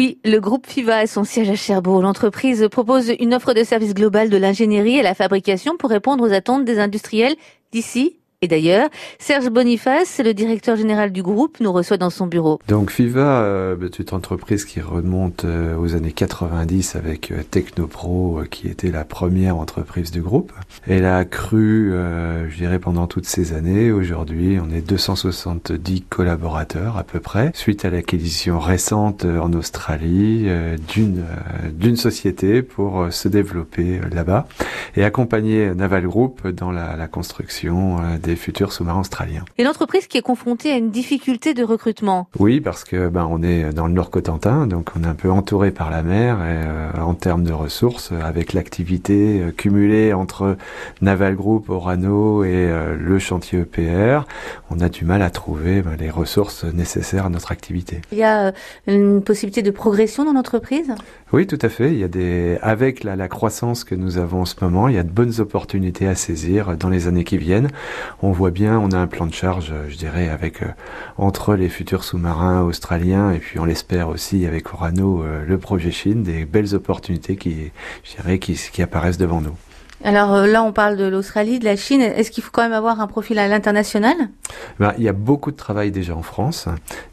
Oui, le groupe FIVA a son siège à Cherbourg. L'entreprise propose une offre de service global de l'ingénierie et la fabrication pour répondre aux attentes des industriels d'ici et d'ailleurs, Serge Boniface, le directeur général du groupe, nous reçoit dans son bureau. Donc FIVA euh, est une entreprise qui remonte euh, aux années 90 avec euh, Technopro, qui était la première entreprise du groupe. Elle a cru, je dirais, pendant toutes ces années. Aujourd'hui, on est 270 collaborateurs à peu près, suite à l'acquisition récente en Australie d'une d'une société pour se développer là-bas et accompagner Naval Group dans la construction des futurs sous-marins australiens. Et l'entreprise qui est confrontée à une difficulté de recrutement Oui, parce que ben on est dans le Nord Cotentin, donc on est un peu entouré par la mer et, euh, en termes de ressources, avec l'activité euh, cumulée entre Naval Group, Orano et euh, le chantier EPR, on a du mal à trouver ben, les ressources nécessaires à notre activité. Il y a une possibilité de progression dans l'entreprise? Oui, tout à fait. Il y a des, avec la, la croissance que nous avons en ce moment, il y a de bonnes opportunités à saisir dans les années qui viennent on voit bien, on a un plan de charge, je dirais, avec euh, entre les futurs sous-marins australiens et puis on l'espère aussi avec Orano, euh, le projet Chine, des belles opportunités qui, je dirais, qui apparaissent devant nous. Alors euh, là, on parle de l'Australie, de la Chine. Est-ce qu'il faut quand même avoir un profil à l'international? Ben, Il y a beaucoup de travail déjà en France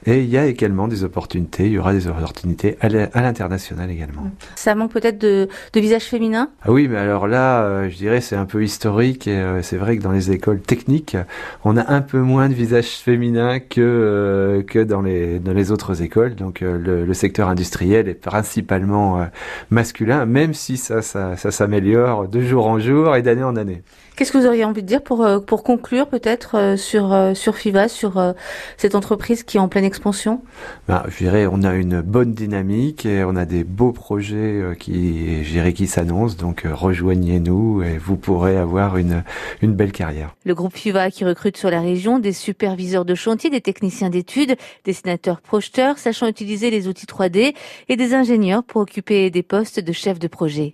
et il y a également des opportunités. Il y aura des opportunités à l'international également. Ça manque peut-être de, de visage féminin? Ah Oui, mais alors là, euh, je dirais c'est un peu historique et euh, c'est vrai que dans les écoles techniques, on a un peu moins de visage féminin que que dans les dans les autres écoles. Donc le, le, secteur industriel est principalement masculin, même si ça ça, ça s'améliore de jour en jour et d'année en année. Qu'est-ce que vous auriez envie de dire pour, euh, pour conclure peut-être euh, sur, euh, sur FIVA, sur cette entreprise qui est en pleine expansion? Ben, Je dirais on a une bonne dynamique et on a des beaux projets qui, qui s'annoncent. Donc rejoignez-nous et vous pourrez avoir une, une belle carrière. Le groupe FIVA qui recrute sur la région des superviseurs de chantier, des techniciens d'études, dessinateurs projeteurs sachant utiliser les outils 3D et des ingénieurs pour occuper des postes de chef de projet.